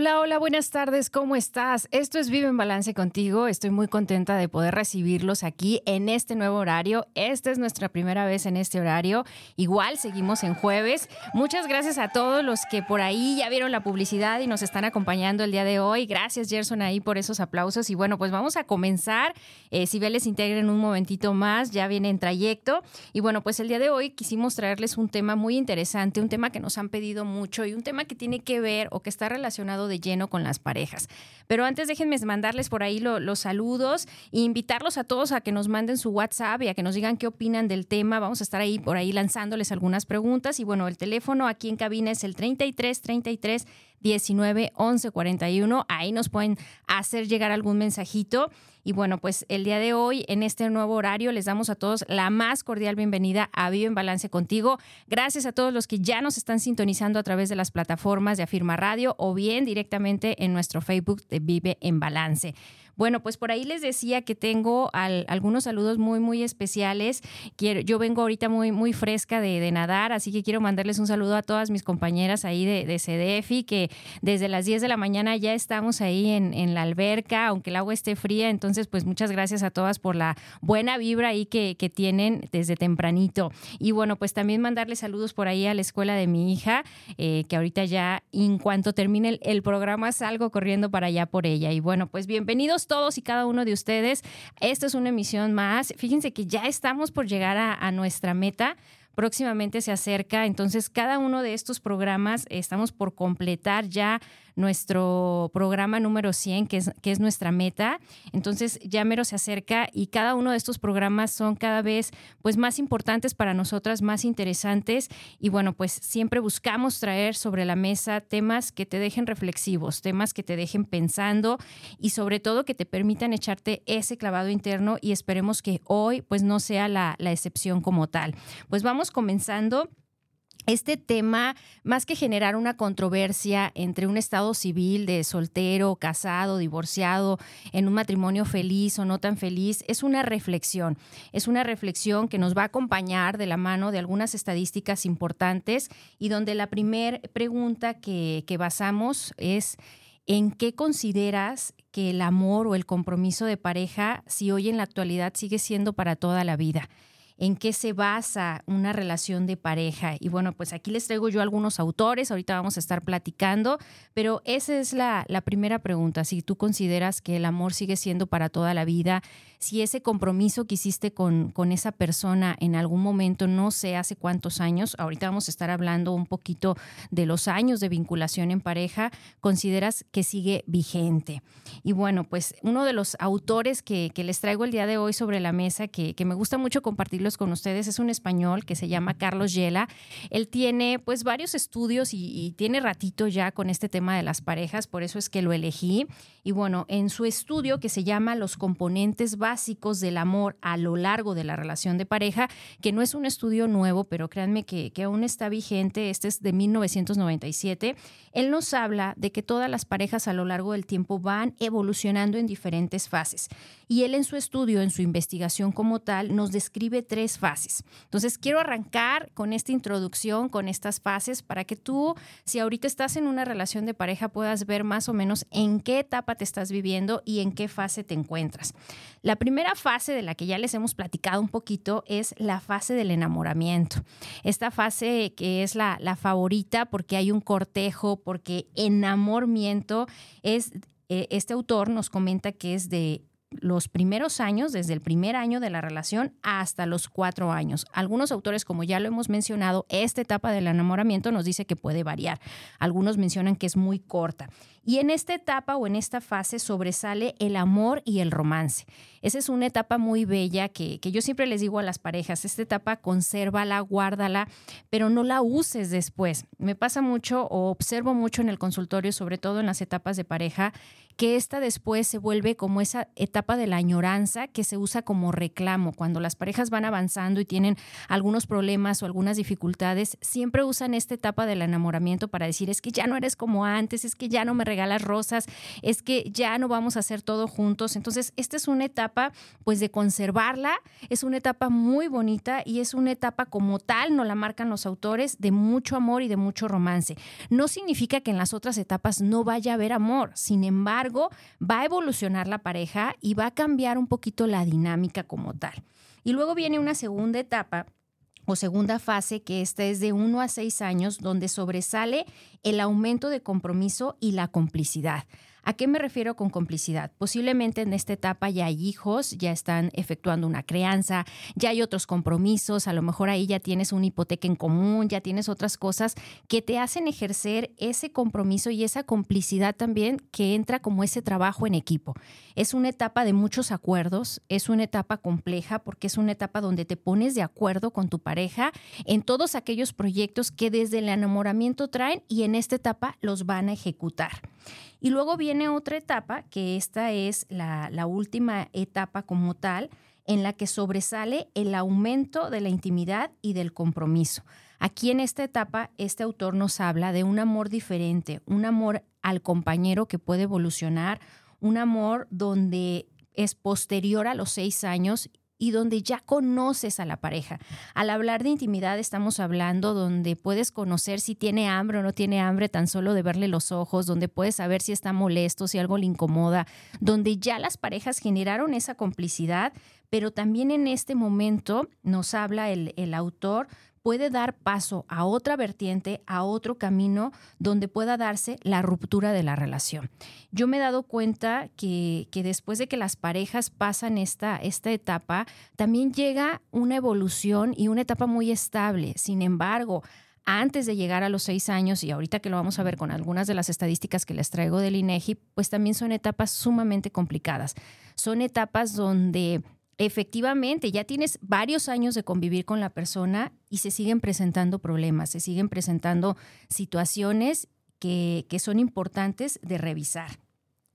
Hola, hola, buenas tardes, ¿cómo estás? Esto es Vive en Balance contigo. Estoy muy contenta de poder recibirlos aquí en este nuevo horario. Esta es nuestra primera vez en este horario. Igual seguimos en jueves. Muchas gracias a todos los que por ahí ya vieron la publicidad y nos están acompañando el día de hoy. Gracias, Gerson, ahí por esos aplausos. Y bueno, pues vamos a comenzar. Eh, si les integra un momentito más, ya viene en trayecto. Y bueno, pues el día de hoy quisimos traerles un tema muy interesante, un tema que nos han pedido mucho y un tema que tiene que ver o que está relacionado de lleno con las parejas. Pero antes déjenme mandarles por ahí los saludos e invitarlos a todos a que nos manden su WhatsApp y a que nos digan qué opinan del tema. Vamos a estar ahí por ahí lanzándoles algunas preguntas. Y bueno, el teléfono aquí en cabina es el 33 33 19 11 41. Ahí nos pueden hacer llegar algún mensajito. Y bueno, pues el día de hoy, en este nuevo horario, les damos a todos la más cordial bienvenida a Vive en Balance contigo. Gracias a todos los que ya nos están sintonizando a través de las plataformas de Afirma Radio o bien directamente en nuestro Facebook de Vive en Balance. Bueno, pues por ahí les decía que tengo algunos saludos muy, muy especiales. Quiero, yo vengo ahorita muy, muy fresca de, nadar, así que quiero mandarles un saludo a todas mis compañeras ahí de, de CDFI, que desde las 10 de la mañana ya estamos ahí en, en, la alberca, aunque el agua esté fría. Entonces, pues muchas gracias a todas por la buena vibra ahí que, que tienen desde tempranito. Y bueno, pues también mandarles saludos por ahí a la escuela de mi hija, eh, que ahorita ya, en cuanto termine el, el programa, salgo corriendo para allá por ella. Y bueno, pues bienvenidos todos y cada uno de ustedes. Esta es una emisión más. Fíjense que ya estamos por llegar a, nuestra meta próximamente se acerca. Entonces, cada uno de estos programas estamos por completar ya nuestro programa número 100, que es, que es nuestra meta. Entonces ya mero se acerca y cada uno de estos programas son cada vez pues más importantes para nosotras, más interesantes y bueno, pues siempre buscamos traer sobre la mesa temas que te dejen reflexivos, temas que te dejen pensando y sobre todo que te permitan echarte ese clavado interno y esperemos que hoy pues no sea la, la excepción como tal. Pues vamos comenzando este tema, más que generar una controversia entre un estado civil de soltero, casado, divorciado, en un matrimonio feliz o no tan feliz, es una reflexión. Es una reflexión que nos va a acompañar de la mano de algunas estadísticas importantes y donde la primera pregunta que, que basamos es ¿en qué consideras que el amor o el compromiso de pareja, si hoy en la actualidad sigue siendo para toda la vida? En qué se basa una relación de pareja. Y bueno, pues aquí les traigo yo algunos autores, ahorita vamos a estar platicando, pero esa es la, la primera pregunta, si tú consideras que el amor sigue siendo para toda la vida, si ese compromiso que hiciste con, con esa persona en algún momento, no sé hace cuántos años, ahorita vamos a estar hablando un poquito de los años de vinculación en pareja, consideras que sigue vigente. Y bueno, pues uno de los autores que, que les traigo el día de hoy sobre la mesa, que, que me gusta mucho compartirlo con ustedes. Es un español que se llama Carlos Yela. Él tiene pues varios estudios y, tiene ratito ya con este tema de las parejas, por eso es que lo elegí. Y bueno, en su estudio que se llama Los componentes básicos del amor a lo largo de la relación de pareja, que no es un estudio nuevo, pero créanme que, que aún está vigente, este es de 1997, él nos habla de que todas las parejas a lo largo del tiempo van evolucionando en diferentes fases. Y él en su estudio, en su investigación como tal, nos describe tres fases. Entonces, quiero arrancar con esta introducción, con estas fases, para que tú, si ahorita estás en una relación de pareja, puedas ver más o menos en qué etapa te estás viviendo y en qué fase te encuentras. La primera fase de la que ya les hemos platicado un poquito es la fase del enamoramiento. Esta fase que es la, la favorita porque hay un cortejo, porque enamoramiento es eh, este autor nos comenta que es de los primeros años, desde el primer año de la relación hasta los cuatro años. Algunos autores, como ya lo hemos mencionado, esta etapa del enamoramiento nos dice que puede variar. Algunos mencionan que es muy corta. Y en esta etapa o en esta fase sobresale el amor y el romance. Esa es una etapa muy bella que, que yo siempre les digo a las parejas, esta etapa consérvala, guárdala, pero no la uses después. Me pasa mucho o observo mucho en el consultorio, sobre todo en las etapas de pareja, que esta después se vuelve como esa etapa etapa de la añoranza que se usa como reclamo. Cuando las parejas van avanzando y tienen algunos problemas o algunas dificultades, siempre usan esta etapa del enamoramiento para decir es que ya no eres como antes, es que ya no me regalas rosas, es que ya no vamos a hacer todo juntos. Entonces, esta es una etapa pues de conservarla, es una etapa muy bonita y es una etapa como tal, no la marcan los autores, de mucho amor y de mucho romance. No significa que en las otras etapas no vaya a haber amor, sin embargo, va a evolucionar la pareja va a cambiar un poquito la dinámica como tal. Y luego viene una segunda etapa o segunda fase, que esta es de 1 a 6 años, donde sobresale el aumento de compromiso y la complicidad. ¿A qué me refiero con complicidad? Posiblemente en esta etapa ya hay hijos, ya están efectuando una crianza, ya hay otros compromisos, a lo mejor ahí ya tienes una hipoteca en común, ya tienes otras cosas que te hacen ejercer ese compromiso y esa complicidad también que entra como ese trabajo en equipo. Es una etapa de muchos acuerdos, es una etapa compleja porque es una etapa donde te pones de acuerdo con tu pareja en todos aquellos proyectos que desde el enamoramiento traen y en esta etapa los van a ejecutar. Y luego viene otra etapa, que esta es la, última etapa como tal, en la que sobresale el aumento de la intimidad y del compromiso. Aquí en esta etapa, este autor nos habla de un amor diferente, un amor al compañero que puede evolucionar, un amor donde es posterior a los seis años y donde ya conoces a la pareja. Al hablar de intimidad estamos hablando donde puedes conocer si tiene hambre o no tiene hambre tan solo de verle los ojos, donde puedes saber si está molesto, si algo le incomoda, donde ya las parejas generaron esa complicidad, pero también en este momento nos habla el, el autor puede dar paso a otra vertiente, a otro camino donde pueda darse la ruptura de la relación. Yo me he dado cuenta que, después de que las parejas pasan esta, esta etapa, también llega una evolución y una etapa muy estable. Sin embargo, antes de llegar a los seis años, y ahorita que lo vamos a ver con algunas de las estadísticas que les traigo del INEGI, pues también son etapas sumamente complicadas. Son etapas donde efectivamente ya tienes varios años de convivir con la persona y se siguen presentando problemas, se siguen presentando situaciones que, son importantes de revisar.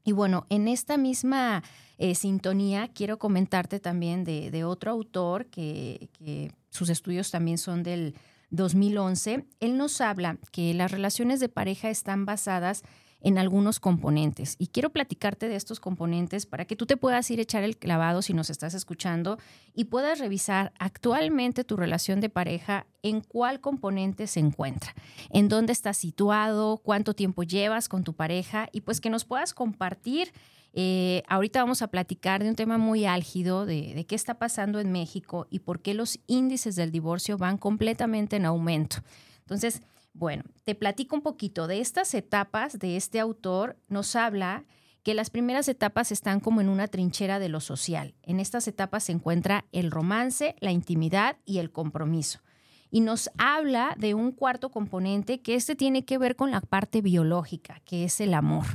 Y bueno, en esta misma eh, sintonía quiero comentarte también de, otro autor que, que sus estudios también son del 2011. Él nos habla que las relaciones de pareja están basadas en algunos componentes. Y quiero platicarte de estos componentes para que tú te puedas ir a echar el clavado si nos estás escuchando y puedas revisar actualmente tu relación de pareja en cuál componente se encuentra, en dónde estás situado, cuánto tiempo llevas con tu pareja y pues que nos puedas compartir. Eh, ahorita vamos a platicar de un tema muy álgido de, de qué está pasando en México y por qué los índices del divorcio van completamente en aumento. Entonces, bueno, te platico un poquito de estas etapas de este autor. Nos habla que las primeras etapas están como en una trinchera de lo social. En estas etapas se encuentra el romance, la intimidad y el compromiso. Y nos habla de un cuarto componente que este tiene que ver con la parte biológica, que es el amor.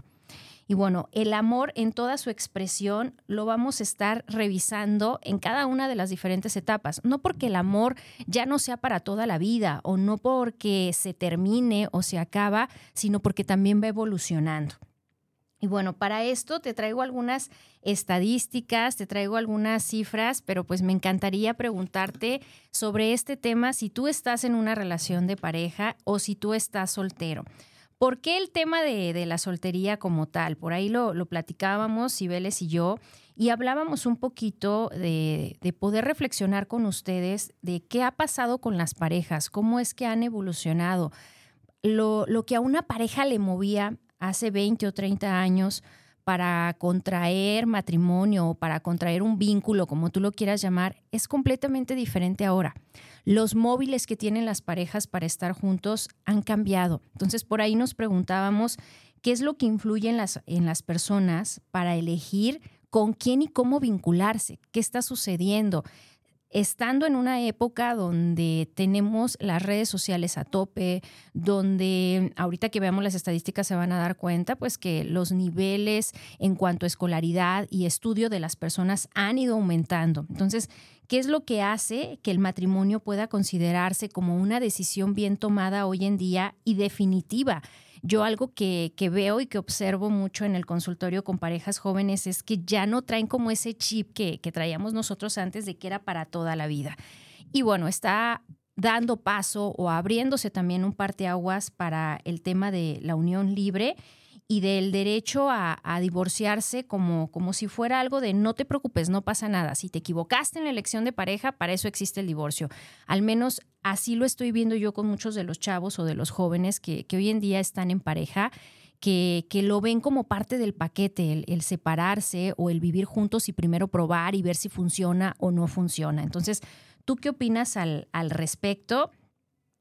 Y bueno, el amor en toda su expresión lo vamos a estar revisando en cada una de las diferentes etapas. No porque el amor ya no sea para toda la vida o no porque se termine o se acaba, sino porque también va evolucionando. Y bueno, para esto te traigo algunas estadísticas, te traigo algunas cifras, pero pues me encantaría preguntarte sobre este tema si tú estás en una relación de pareja o si tú estás soltero. ¿Por qué el tema de, la soltería como tal? Por ahí lo, platicábamos, Cibeles y yo, y hablábamos un poquito de, poder reflexionar con ustedes de qué ha pasado con las parejas, cómo es que han evolucionado. Lo, lo que a una pareja le movía hace 20 o 30 años para contraer matrimonio o para contraer un vínculo, como tú lo quieras llamar, es completamente diferente ahora. Los móviles que tienen las parejas para estar juntos han cambiado. Entonces, por ahí nos preguntábamos qué es lo que influye en las, en las personas para elegir con quién y cómo vincularse, qué está sucediendo estando en una época donde tenemos las redes sociales a tope, donde ahorita que veamos las estadísticas se van a dar cuenta, pues que los niveles en cuanto a escolaridad y estudio de las personas han ido aumentando. Entonces, ¿qué es lo que hace que el matrimonio pueda considerarse como una decisión bien tomada hoy en día y definitiva? yo algo que, que, veo y que observo mucho en el consultorio con parejas jóvenes es que ya no traen como ese chip que, que traíamos nosotros antes de que era para toda la vida. Y bueno, está dando paso o abriéndose también un parteaguas para el tema de la unión libre y del derecho a, divorciarse como, como si fuera algo de no te preocupes, no pasa nada. Si te equivocaste en la elección de pareja, para eso existe el divorcio. Al menos así lo estoy viendo yo con muchos de los chavos o de los jóvenes que, hoy en día están en pareja. Que, que, lo ven como parte del paquete, el, separarse o el vivir juntos y primero probar y ver si funciona o no funciona. Entonces, ¿tú qué opinas al respecto?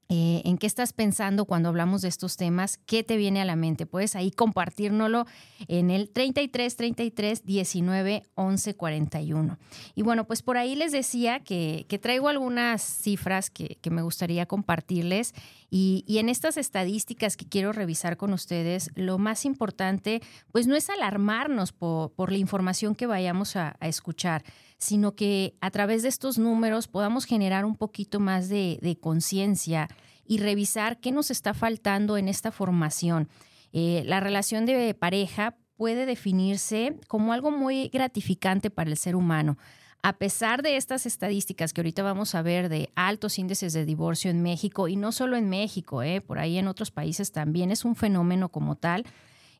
Eh, en qué estás pensando cuando hablamos de estos temas, qué te viene a la mente. Puedes ahí compartirnoslo en el 33 33 19 11 41. Y bueno, pues por ahí les decía que, traigo algunas cifras que, me gustaría compartirles. Y, en estas estadísticas que quiero revisar con ustedes, lo más importante, pues no es alarmarnos por, la información que vayamos a, escuchar, sino que a través de estos números podamos generar un poquito más de, conciencia y revisar qué nos está faltando en esta formación. Eh, la relación de pareja puede definirse como algo muy gratificante para el ser humano a pesar de estas estadísticas que ahorita vamos a ver de altos índices de divorcio en México, y no solo en México, eh, por ahí en otros países también es un fenómeno como tal,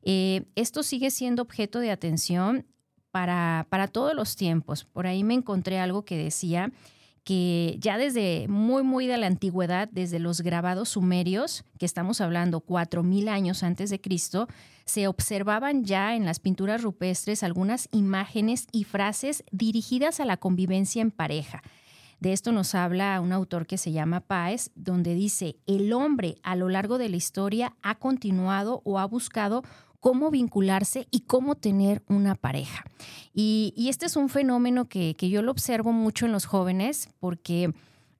eh, esto sigue siendo objeto de atención para, para todos los tiempos. Por ahí me encontré algo que decía que ya desde muy, muy de la antigüedad, desde los grabados sumerios, que estamos hablando cuatro mil años antes de Cristo, se observaban ya en las pinturas rupestres algunas imágenes y frases dirigidas a la convivencia en pareja. De esto nos habla un autor que se llama Páez, donde dice, el hombre a lo largo de la historia ha continuado o ha buscado cómo vincularse y cómo tener una pareja. Y, este es un fenómeno que, yo lo observo mucho en los jóvenes porque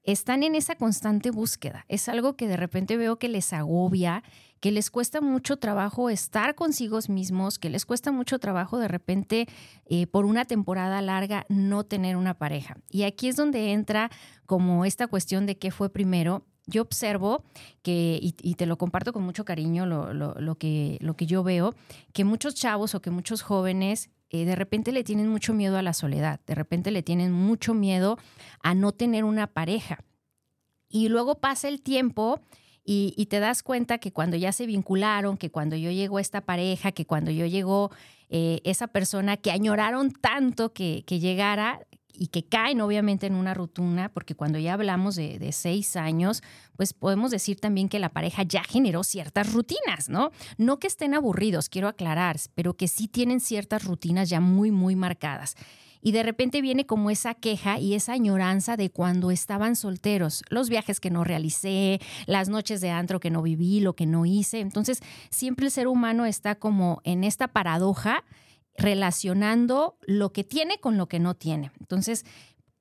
están en esa constante búsqueda. Es algo que de repente veo que les agobia, que les cuesta mucho trabajo estar consigo mismos, que les cuesta mucho trabajo de repente eh, por una temporada larga no tener una pareja. Y aquí es donde entra como esta cuestión de qué fue primero yo observo que, y, te lo comparto con mucho cariño, lo, que, lo que yo veo, que muchos chavos o que muchos jóvenes eh, de repente le tienen mucho miedo a la soledad, de repente le tienen mucho miedo a no tener una pareja. Y luego pasa el tiempo y, te das cuenta que cuando ya se vincularon, que cuando yo llegó esta pareja, que cuando yo llegó eh, esa persona que añoraron tanto que, que llegara, y que caen obviamente en una rutina, porque cuando ya hablamos de, seis años, pues podemos decir también que la pareja ya generó ciertas rutinas, ¿no? No que estén aburridos, quiero aclarar, pero que sí tienen ciertas rutinas ya muy, muy marcadas. Y de repente viene como esa queja y esa añoranza de cuando estaban solteros, los viajes que no realicé, las noches de antro que no viví, lo que no hice. Entonces, siempre el ser humano está como en esta paradoja relacionando lo que tiene con lo que no tiene. Entonces,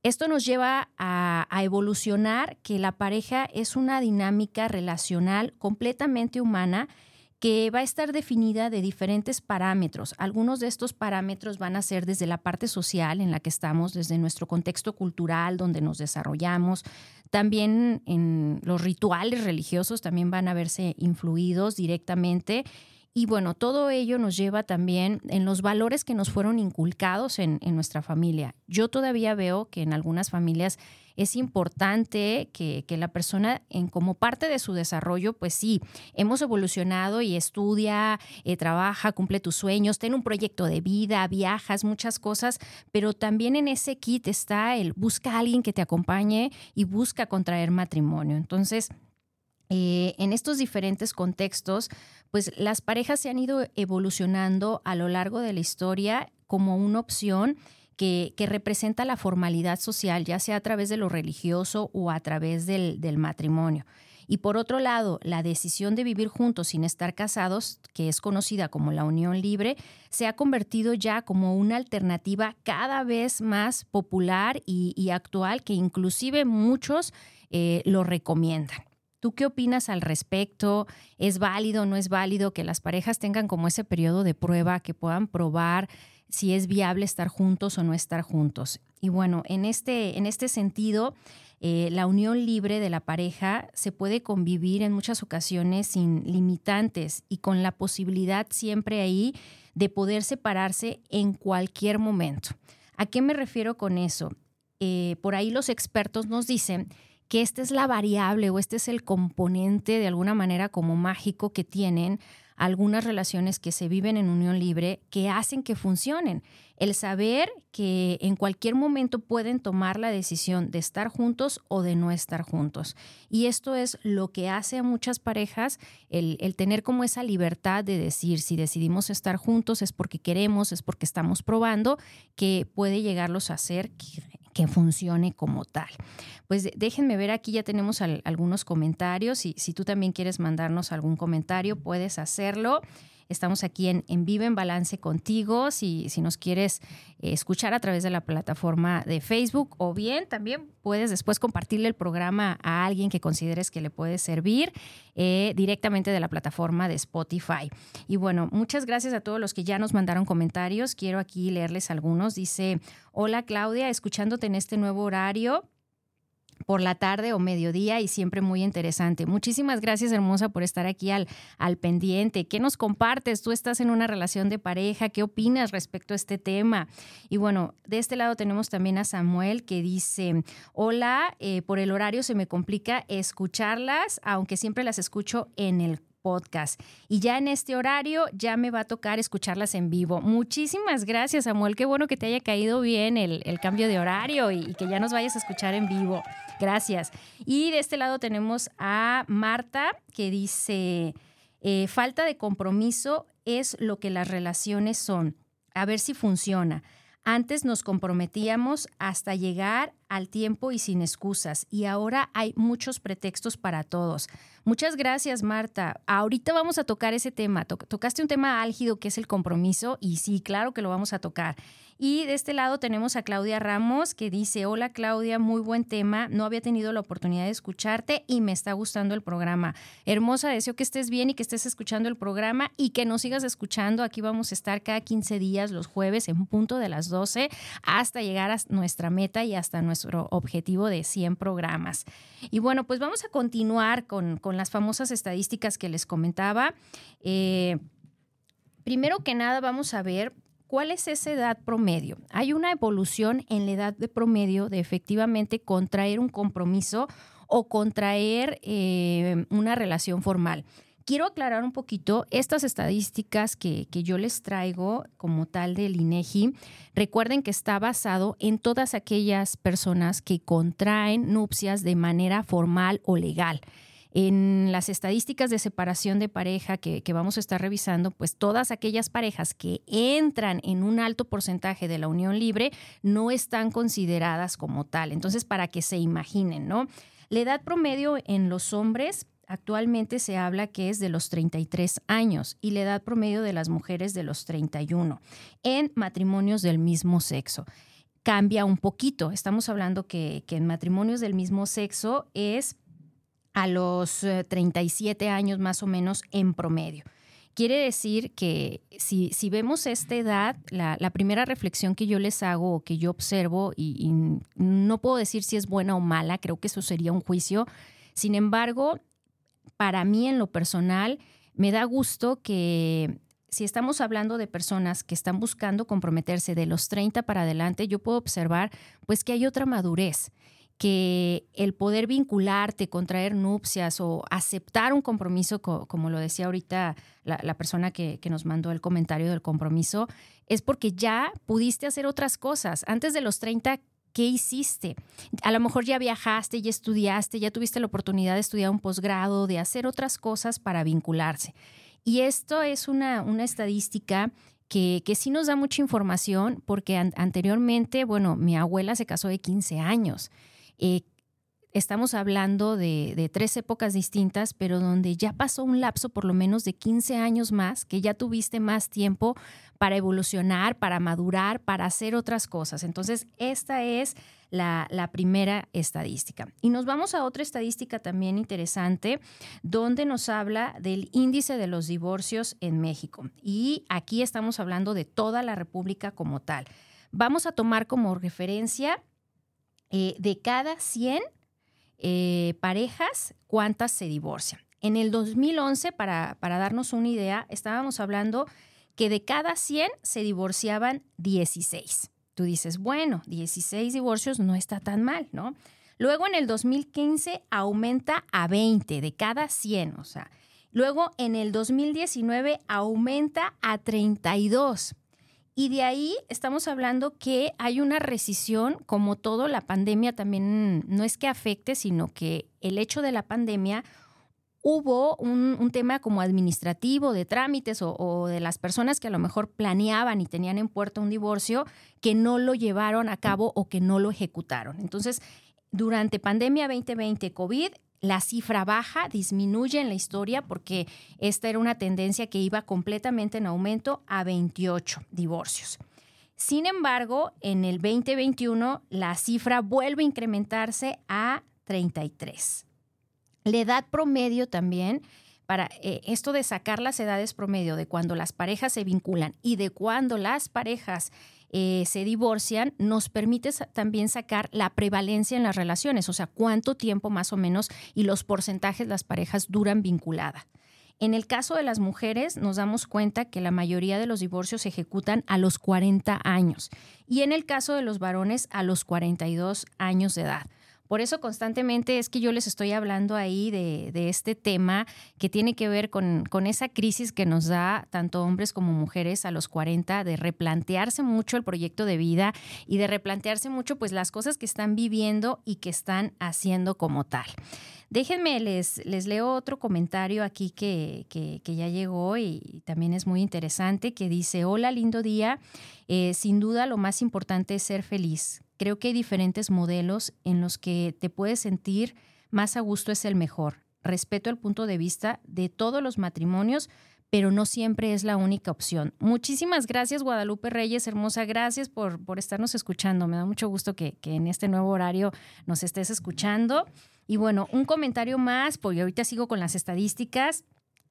esto nos lleva a, evolucionar que la pareja es una dinámica relacional completamente humana que va a estar definida de diferentes parámetros. Algunos de estos parámetros van a ser desde la parte social en la que estamos, desde nuestro contexto cultural donde nos desarrollamos. También en los rituales religiosos también van a verse influidos directamente y bueno, todo ello nos lleva también en los valores que nos fueron inculcados en, nuestra familia. Yo todavía veo que en algunas familias es importante que, la persona, en, como parte de su desarrollo, pues sí, hemos evolucionado y estudia, eh, trabaja, cumple tus sueños, tiene un proyecto de vida, viajas, muchas cosas, pero también en ese kit está el busca a alguien que te acompañe y busca contraer matrimonio. Entonces, eh, en estos diferentes contextos, pues las parejas se han ido evolucionando a lo largo de la historia como una opción que, representa la formalidad social, ya sea a través de lo religioso o a través del, matrimonio. Y por otro lado, la decisión de vivir juntos sin estar casados, que es conocida como la unión libre, se ha convertido ya como una alternativa cada vez más popular y, actual que inclusive muchos eh, lo recomiendan. ¿Tú qué opinas al respecto? ¿Es válido o no es válido que las parejas tengan como ese periodo de prueba, que puedan probar si es viable estar juntos o no estar juntos? Y bueno, en este, en este sentido, eh, la unión libre de la pareja se puede convivir en muchas ocasiones sin limitantes y con la posibilidad siempre ahí de poder separarse en cualquier momento. ¿A qué me refiero con eso? Eh, por ahí los expertos nos dicen que esta es la variable o este es el componente de alguna manera como mágico que tienen algunas relaciones que se viven en unión libre que hacen que funcionen. El saber que en cualquier momento pueden tomar la decisión de estar juntos o de no estar juntos. Y esto es lo que hace a muchas parejas el, tener como esa libertad de decir si decidimos estar juntos es porque queremos, es porque estamos probando, que puede llegarlos a hacer funcione como tal. Pues déjenme ver, aquí ya tenemos algunos comentarios y si tú también quieres mandarnos algún comentario, puedes hacerlo. Estamos aquí en, en Vive en Balance contigo. Si, si nos quieres eh, escuchar a través de la plataforma de Facebook o bien también puedes después compartirle el programa a alguien que consideres que le puede servir eh, directamente de la plataforma de Spotify. Y bueno, muchas gracias a todos los que ya nos mandaron comentarios. Quiero aquí leerles algunos. Dice, hola Claudia, escuchándote en este nuevo horario por la tarde o mediodía y siempre muy interesante. Muchísimas gracias, hermosa, por estar aquí al, al pendiente. ¿Qué nos compartes? Tú estás en una relación de pareja. ¿Qué opinas respecto a este tema? Y bueno, de este lado tenemos también a Samuel que dice, hola, eh, por el horario se me complica escucharlas, aunque siempre las escucho en el podcast. Y ya en este horario ya me va a tocar escucharlas en vivo. Muchísimas gracias, Samuel. Qué bueno que te haya caído bien el, cambio de horario y, que ya nos vayas a escuchar en vivo. Gracias. Y de este lado tenemos a Marta que dice, eh, falta de compromiso es lo que las relaciones son. A ver si funciona. Antes nos comprometíamos hasta llegar al tiempo y sin excusas y ahora hay muchos pretextos para todos. Muchas gracias, Marta. Ahorita vamos a tocar ese tema. Tocaste un tema álgido que es el compromiso y sí, claro que lo vamos a tocar. Y de este lado tenemos a Claudia Ramos que dice, hola Claudia, muy buen tema, no había tenido la oportunidad de escucharte y me está gustando el programa. Hermosa, deseo que estés bien y que estés escuchando el programa y que nos sigas escuchando. Aquí vamos a estar cada 15 días los jueves en punto de las 12 hasta llegar a nuestra meta y hasta nuestro objetivo de 100 programas. Y bueno, pues vamos a continuar con, las famosas estadísticas que les comentaba. Eh, primero que nada, vamos a ver ¿Cuál es esa edad promedio? Hay una evolución en la edad de promedio de efectivamente contraer un compromiso o contraer eh, una relación formal. Quiero aclarar un poquito estas estadísticas que, que, yo les traigo como tal del INEGI. Recuerden que está basado en todas aquellas personas que contraen nupcias de manera formal o legal. En las estadísticas de separación de pareja que, vamos a estar revisando, pues todas aquellas parejas que entran en un alto porcentaje de la unión libre no están consideradas como tal. Entonces, para que se imaginen, ¿no? La edad promedio en los hombres actualmente se habla que es de los 33 años y la edad promedio de las mujeres de los 31 en matrimonios del mismo sexo. Cambia un poquito. Estamos hablando que, que en matrimonios del mismo sexo es a los 37 eh, años más o menos en promedio. Quiere decir que si, si vemos esta edad, la, primera reflexión que yo les hago o que yo observo, y, no puedo decir si es buena o mala, creo que eso sería un juicio, sin embargo, para mí en lo personal, me da gusto que si estamos hablando de personas que están buscando comprometerse de los 30 para adelante, yo puedo observar pues que hay otra madurez que el poder vincularte, contraer nupcias o aceptar un compromiso, como lo decía ahorita la, persona que, nos mandó el comentario del compromiso, es porque ya pudiste hacer otras cosas. Antes de los 30, ¿qué hiciste? A lo mejor ya viajaste, ya estudiaste, ya tuviste la oportunidad de estudiar un posgrado, de hacer otras cosas para vincularse. Y esto es una, una estadística que, que, sí nos da mucha información porque anteriormente, bueno, mi abuela se casó de 15 años. Eh, estamos hablando de, tres épocas distintas, pero donde ya pasó un lapso por lo menos de 15 años más, que ya tuviste más tiempo para evolucionar, para madurar, para hacer otras cosas. Entonces, esta es la, la primera estadística. Y nos vamos a otra estadística también interesante, donde nos habla del índice de los divorcios en México. Y aquí estamos hablando de toda la República como tal. Vamos a tomar como referencia eh, de cada 100 eh, parejas, ¿cuántas se divorcian? En el 2011, para, para darnos una idea, estábamos hablando que de cada 100 se divorciaban 16. Tú dices, bueno, 16 divorcios no está tan mal, ¿no? Luego en el 2015 aumenta a 20 de cada 100, o sea, luego en el 2019 aumenta a 32. Y de ahí estamos hablando que hay una rescisión, como todo, la pandemia también no es que afecte, sino que el hecho de la pandemia hubo un, tema como administrativo de trámites o, o, de las personas que a lo mejor planeaban y tenían en puerta un divorcio que no lo llevaron a cabo o que no lo ejecutaron. Entonces, durante pandemia 2020 COVID, la cifra baja, disminuye en la historia porque esta era una tendencia que iba completamente en aumento a 28 divorcios. Sin embargo, en el 2021 la cifra vuelve a incrementarse a 33. La edad promedio también, para eh, esto de sacar las edades promedio de cuando las parejas se vinculan y de cuando las parejas eh, se divorcian, nos permite también sacar la prevalencia en las relaciones, o sea, cuánto tiempo más o menos y los porcentajes las parejas duran vinculadas. En el caso de las mujeres, nos damos cuenta que la mayoría de los divorcios se ejecutan a los 40 años y en el caso de los varones a los 42 años de edad. Por eso constantemente es que yo les estoy hablando ahí de, este tema que tiene que ver con, esa crisis que nos da tanto hombres como mujeres a los 40 de replantearse mucho el proyecto de vida y de replantearse mucho pues las cosas que están viviendo y que están haciendo como tal. Déjenme, les, les leo otro comentario aquí que, que, ya llegó y también es muy interesante, que dice, hola, lindo día. Eh, sin duda lo más importante es ser feliz. Creo que hay diferentes modelos en los que te puedes sentir más a gusto es el mejor. Respeto el punto de vista de todos los matrimonios, pero no siempre es la única opción. Muchísimas gracias, Guadalupe Reyes, hermosa. Gracias por, por estarnos escuchando. Me da mucho gusto que, que, en este nuevo horario nos estés escuchando. Y bueno, un comentario más, porque ahorita sigo con las estadísticas.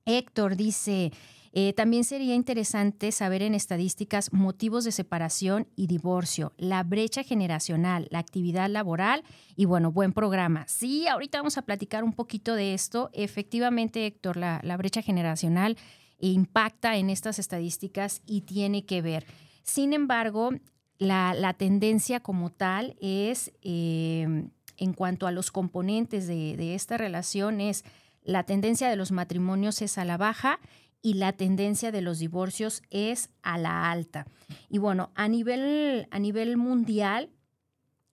Héctor dice, eh, también sería interesante saber en estadísticas motivos de separación y divorcio, la brecha generacional, la actividad laboral y bueno, buen programa. Sí, ahorita vamos a platicar un poquito de esto. Efectivamente, Héctor, la, brecha generacional impacta en estas estadísticas y tiene que ver. Sin embargo, la, tendencia como tal es, eh, en cuanto a los componentes de, de esta relación, es la tendencia de los matrimonios es a la baja y la tendencia de los divorcios es a la alta. Y bueno, a nivel, a nivel mundial,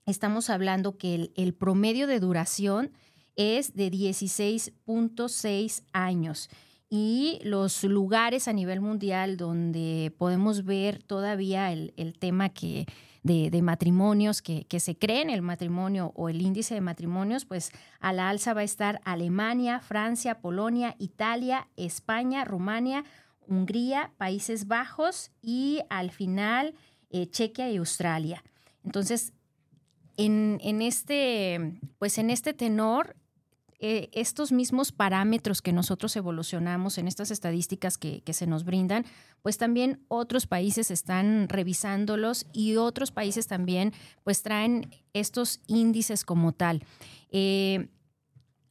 estamos hablando que el, promedio de duración es de 16.6 años. Y los lugares a nivel mundial donde podemos ver todavía el, el tema que de, matrimonios que, se creen el matrimonio o el índice de matrimonios, pues a la alza va a estar Alemania, Francia, Polonia, Italia, España, Rumania, Hungría, Países Bajos y al final eh, Chequia y Australia. Entonces, en, en, este, pues en este tenor, eh, estos mismos parámetros que nosotros evolucionamos en estas estadísticas que, se nos brindan, pues también otros países están revisándolos y otros países también pues traen estos índices como tal. Eh,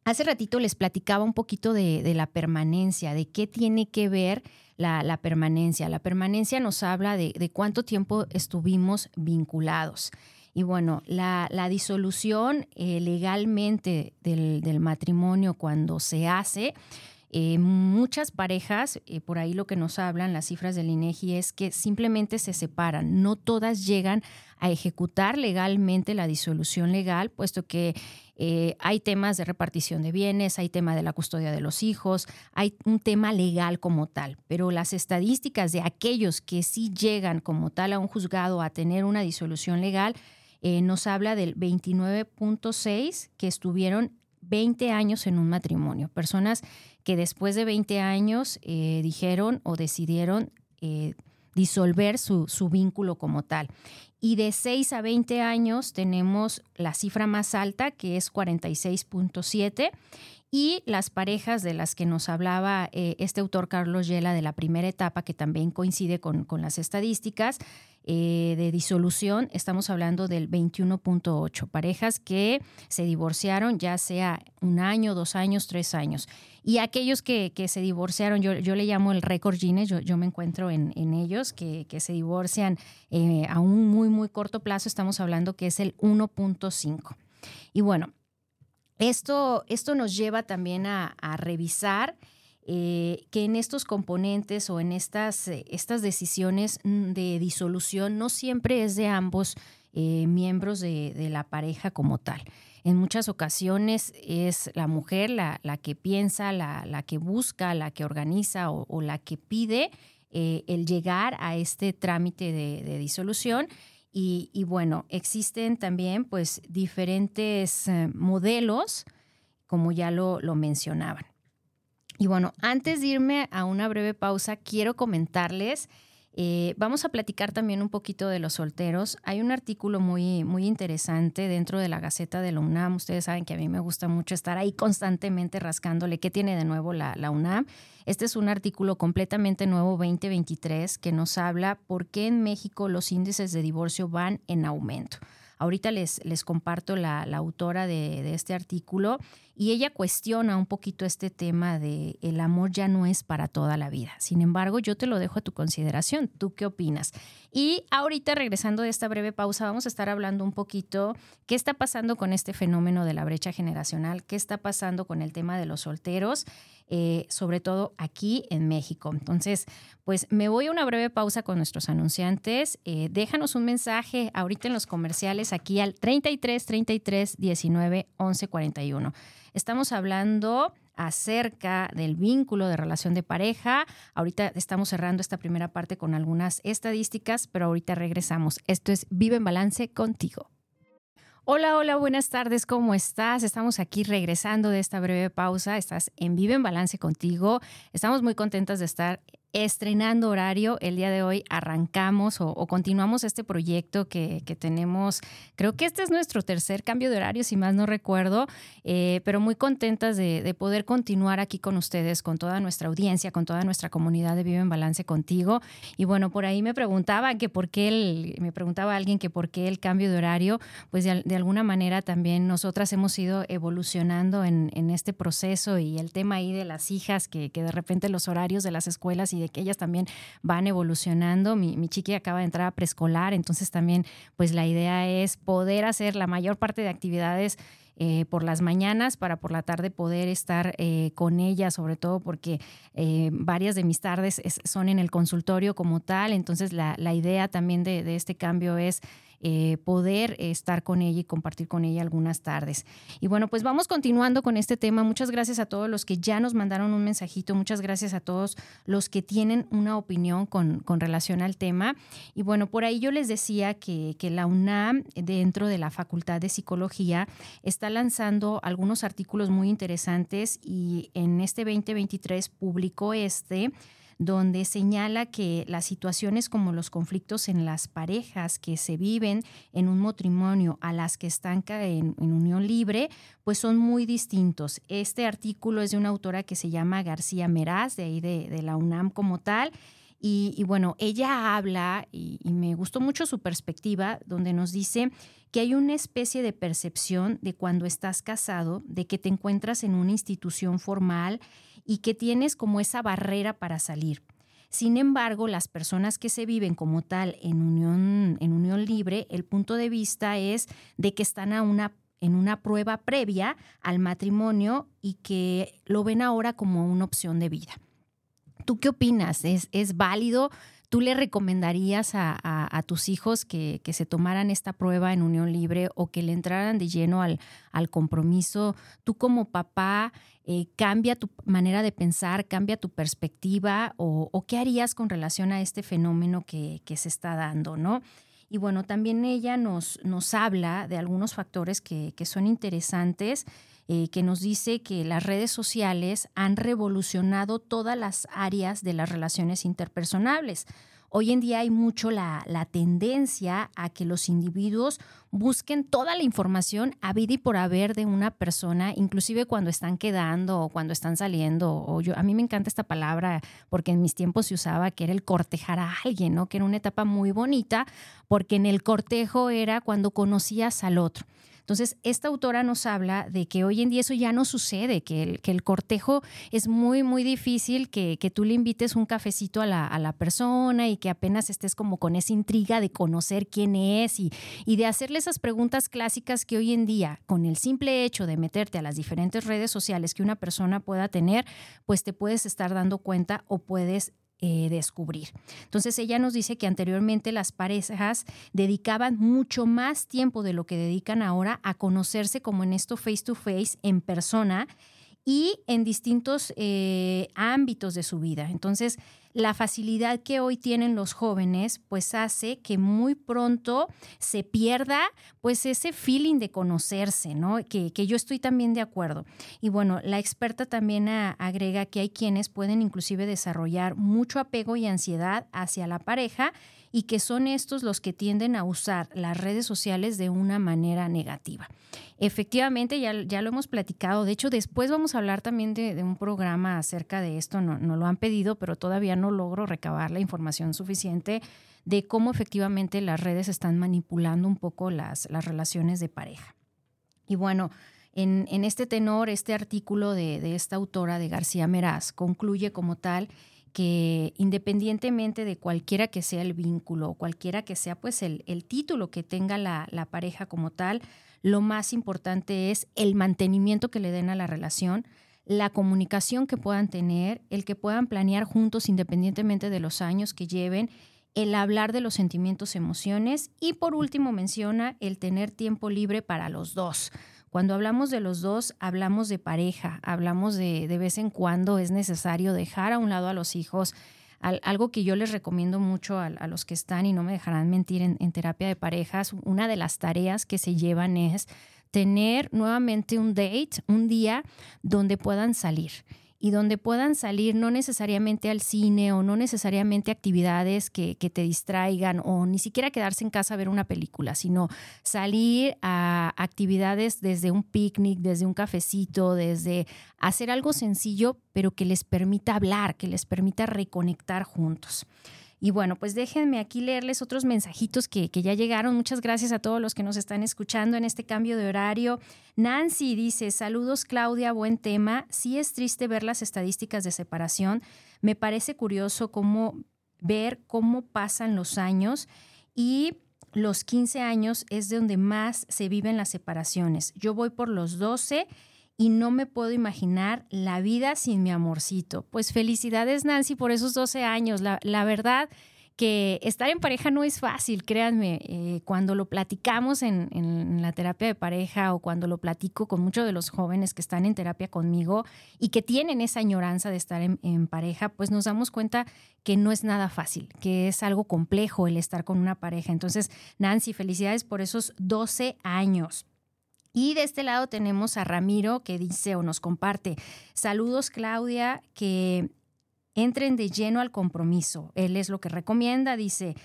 hace ratito les platicaba un poquito de, la permanencia, de qué tiene que ver la, permanencia. La permanencia nos habla de, de cuánto tiempo estuvimos vinculados. Y bueno, la, disolución eh, legalmente del, matrimonio cuando se hace, eh, muchas parejas, eh, por ahí lo que nos hablan las cifras del INEGI es que simplemente se separan, no todas llegan a ejecutar legalmente la disolución legal, puesto que hay temas de repartición de bienes, hay tema de la custodia de los hijos, hay un tema legal como tal, pero las estadísticas de aquellos que sí llegan como tal a un juzgado a tener una disolución legal, eh, nos habla del 29.6 que estuvieron 20 años en un matrimonio, personas que después de 20 años eh, dijeron o decidieron eh, disolver su, su, vínculo como tal. Y de 6 a 20 años tenemos la cifra más alta, que es 46.7, y las parejas de las que nos hablaba este autor Carlos Yela de la primera etapa, que también coincide con, con las estadísticas, eh, de disolución, estamos hablando del 21.8. Parejas que se divorciaron ya sea un año, dos años, tres años. Y aquellos que, se divorciaron, yo, yo, le llamo el récord Guinness, yo, yo me encuentro en, ellos, que, se divorcian eh, a un muy, muy corto plazo, estamos hablando que es el 1.5. Y bueno, esto, esto nos lleva también a, revisar eh, que en estos componentes o en estas, eh, estas decisiones de disolución no siempre es de ambos miembros de, la pareja como tal en muchas ocasiones es la mujer la, que piensa, la, que busca, la que organiza o, la que pide eh, el llegar a este trámite de, disolución. Y, bueno, existen también pues diferentes eh, modelos, como ya lo, lo mencionaban. Y bueno, antes de irme a una breve pausa, quiero comentarles eh, vamos a platicar también un poquito de los solteros. Hay un artículo muy, muy interesante dentro de la Gaceta de la UNAM. Ustedes saben que a mí me gusta mucho estar ahí constantemente rascándole qué tiene de nuevo la, la UNAM. Este es un artículo completamente nuevo 2023 que nos habla por qué en México los índices de divorcio van en aumento. Ahorita les, les comparto la, autora de, de, este artículo y ella cuestiona un poquito este tema de el amor ya no es para toda la vida. Sin embargo, yo te lo dejo a tu consideración. ¿Tú qué opinas? Y ahorita, regresando de esta breve pausa, vamos a estar hablando un poquito qué está pasando con este fenómeno de la brecha generacional, qué está pasando con el tema de los solteros, eh, sobre todo aquí en México. Entonces, pues me voy a una breve pausa con nuestros anunciantes. Eh, déjanos un mensaje ahorita en los comerciales aquí al 33 33 19 11 41. Estamos hablando acerca del vínculo de relación de pareja. Ahorita estamos cerrando esta primera parte con algunas estadísticas, pero ahorita regresamos. Esto es Vive en Balance contigo. Hola, hola, buenas tardes, ¿cómo estás? Estamos aquí regresando de esta breve pausa. Estás en Vive en Balance contigo. Estamos muy contentas de estar estrenando horario. El día de hoy arrancamos o, continuamos este proyecto que, tenemos. Creo que este es nuestro tercer cambio de horario, si más no recuerdo, eh, pero muy contentas de, poder continuar aquí con ustedes, con toda nuestra audiencia, con toda nuestra comunidad de Vive en Balance contigo. Y bueno, por ahí me preguntaba que por qué el, me preguntaba alguien que por qué el cambio de horario, pues de, alguna manera también nosotras hemos ido evolucionando en, este proceso y el tema ahí de las hijas, que, que de repente los horarios de las escuelas y de que ellas también van evolucionando. Mi, mi chiqui acaba de entrar a preescolar, entonces también pues la idea es poder hacer la mayor parte de actividades eh, por las mañanas para por la tarde poder estar eh, con ella, sobre todo porque eh, varias de mis tardes son en el consultorio como tal. Entonces la, la idea también de, de, este cambio es eh, poder estar con ella y compartir con ella algunas tardes. Y bueno, pues vamos continuando con este tema. Muchas gracias a todos los que ya nos mandaron un mensajito, muchas gracias a todos los que tienen una opinión con, con relación al tema. Y bueno, por ahí yo les decía que, que la UNAM, dentro de la Facultad de Psicología, está lanzando algunos artículos muy interesantes y en este 2023 publicó este donde señala que las situaciones como los conflictos en las parejas que se viven en un matrimonio a las que están en, unión libre, pues son muy distintos. Este artículo es de una autora que se llama García Meraz, de ahí de, la UNAM como tal. Y, bueno, ella habla, y, y, me gustó mucho su perspectiva, donde nos dice que hay una especie de percepción de cuando estás casado, de que te encuentras en una institución formal y que tienes como esa barrera para salir. Sin embargo, las personas que se viven como tal en unión, en unión libre, el punto de vista es de que están a una, en una prueba previa al matrimonio y que lo ven ahora como una opción de vida. ¿Tú qué opinas? ¿Es, es válido? ¿Tú le recomendarías a, tus hijos que, se tomaran esta prueba en unión libre o que le entraran de lleno al, compromiso? ¿Tú como papá eh, cambia tu manera de pensar, cambia tu perspectiva o, qué harías con relación a este fenómeno que, se está dando, ¿no? Y bueno, también ella nos, nos habla de algunos factores que son interesantes eh, que nos dice que las redes sociales han revolucionado todas las áreas de las relaciones interpersonales. hoy en día hay mucho la, la, tendencia a que los individuos busquen toda la información a vida y por haber de una persona, inclusive cuando están quedando o cuando están saliendo. O yo, a mí me encanta esta palabra porque en mis tiempos se usaba que era el cortejar a alguien, ¿no? Que era una etapa muy bonita porque en el cortejo era cuando conocías al otro. Entonces, esta autora nos habla de que hoy en día eso ya no sucede, que el, cortejo es muy, muy difícil, que, que tú le invites un cafecito a la, persona y que apenas estés como con esa intriga de conocer quién es y de hacerle esas preguntas clásicas que hoy en día, con el simple hecho de meterte a las diferentes redes sociales que una persona pueda tener, pues te puedes estar dando cuenta o puedes eh, descubrir. Entonces ella nos dice que anteriormente las parejas dedicaban mucho más tiempo de lo que dedican ahora a conocerse como en esto face to face, en persona y en distintos eh, ámbitos de su vida. Entonces, la facilidad que hoy tienen los jóvenes pues hace que muy pronto se pierda pues ese feeling de conocerse, ¿no? Que, que yo estoy también de acuerdo. Y bueno, la experta también agrega que hay quienes pueden inclusive desarrollar mucho apego y ansiedad hacia la pareja y que son estos los que tienden a usar las redes sociales de una manera negativa. Efectivamente, ya, ya lo hemos platicado. De hecho, después vamos a hablar también de, un programa acerca de esto. No, no lo han pedido, pero todavía no logro recabar la información suficiente de cómo efectivamente las redes están manipulando un poco las, las relaciones de pareja. Y bueno, en, en este tenor, este artículo de, de, esta autora de García Meraz concluye como tal que independientemente de cualquiera que sea el vínculo o cualquiera que sea pues el, el título que tenga la, la, pareja como tal, lo más importante es el mantenimiento que le den a la relación, la comunicación que puedan tener, el que puedan planear juntos independientemente de los años que lleven, el hablar de los sentimientos, emociones y por último menciona el tener tiempo libre para los dos cuando hablamos de los dos, hablamos de pareja, hablamos de de vez en cuando es necesario dejar a un lado a los hijos. algo que yo les recomiendo mucho a, los que están y no me dejarán mentir en, en terapia de parejas, una de las tareas que se llevan es tener nuevamente un date, un día donde puedan salir y donde puedan salir no necesariamente al cine o no necesariamente actividades que, que, te distraigan o ni siquiera quedarse en casa a ver una película, sino salir a actividades desde un picnic, desde un cafecito, desde hacer algo sencillo, pero que les permita hablar, que les permita reconectar juntos. Y bueno, pues déjenme aquí leerles otros mensajitos que, que, ya llegaron. Muchas gracias a todos los que nos están escuchando en este cambio de horario. Nancy dice, saludos Claudia, buen tema. Sí es triste ver las estadísticas de separación. Me parece curioso cómo ver cómo pasan los años y los 15 años es de donde más se viven las separaciones. Yo voy por los 12 y no me puedo imaginar la vida sin mi amorcito. Pues felicidades Nancy por esos 12 años. La, verdad que estar en pareja no es fácil, créanme. Eh, cuando lo platicamos en, la terapia de pareja o cuando lo platico con muchos de los jóvenes que están en terapia conmigo y que tienen esa añoranza de estar en, en pareja, pues nos damos cuenta que no es nada fácil, que es algo complejo el estar con una pareja. Entonces, Nancy, felicidades por esos 12 años. Y de este lado tenemos a Ramiro que dice o nos comparte, saludos Claudia, que entren de lleno al compromiso. Él es lo que recomienda, dice,